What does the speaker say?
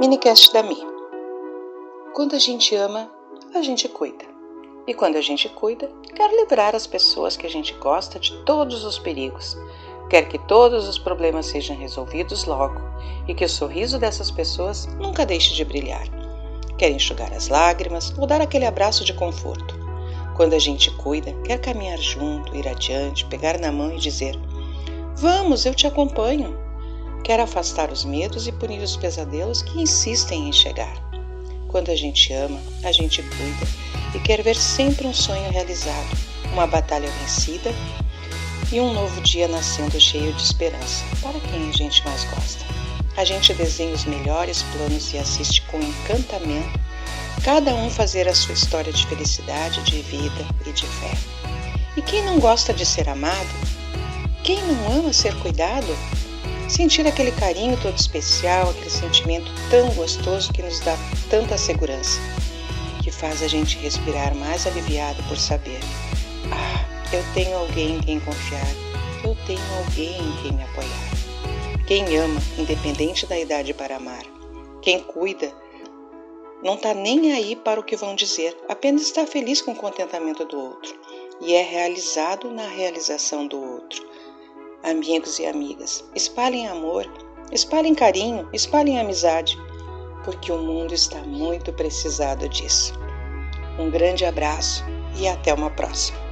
Minicast da Mi. Quando a gente ama, a gente cuida. E quando a gente cuida, quer livrar as pessoas que a gente gosta de todos os perigos. Quer que todos os problemas sejam resolvidos logo e que o sorriso dessas pessoas nunca deixe de brilhar. Quer enxugar as lágrimas ou dar aquele abraço de conforto. Quando a gente cuida, quer caminhar junto, ir adiante, pegar na mão e dizer: Vamos, eu te acompanho. Quer afastar os medos e punir os pesadelos que insistem em chegar. Quando a gente ama, a gente cuida e quer ver sempre um sonho realizado, uma batalha vencida e um novo dia nascendo cheio de esperança para quem a gente mais gosta. A gente desenha os melhores planos e assiste com encantamento cada um fazer a sua história de felicidade, de vida e de fé. E quem não gosta de ser amado? Quem não ama ser cuidado? Sentir aquele carinho todo especial, aquele sentimento tão gostoso que nos dá tanta segurança, que faz a gente respirar mais aliviado por saber: ah, eu tenho alguém em quem confiar, eu tenho alguém em quem me apoiar. Quem ama, independente da idade para amar, quem cuida, não está nem aí para o que vão dizer, apenas está feliz com o contentamento do outro e é realizado na realização do outro. Amigos e amigas, espalhem amor, espalhem carinho, espalhem amizade, porque o mundo está muito precisado disso. Um grande abraço e até uma próxima.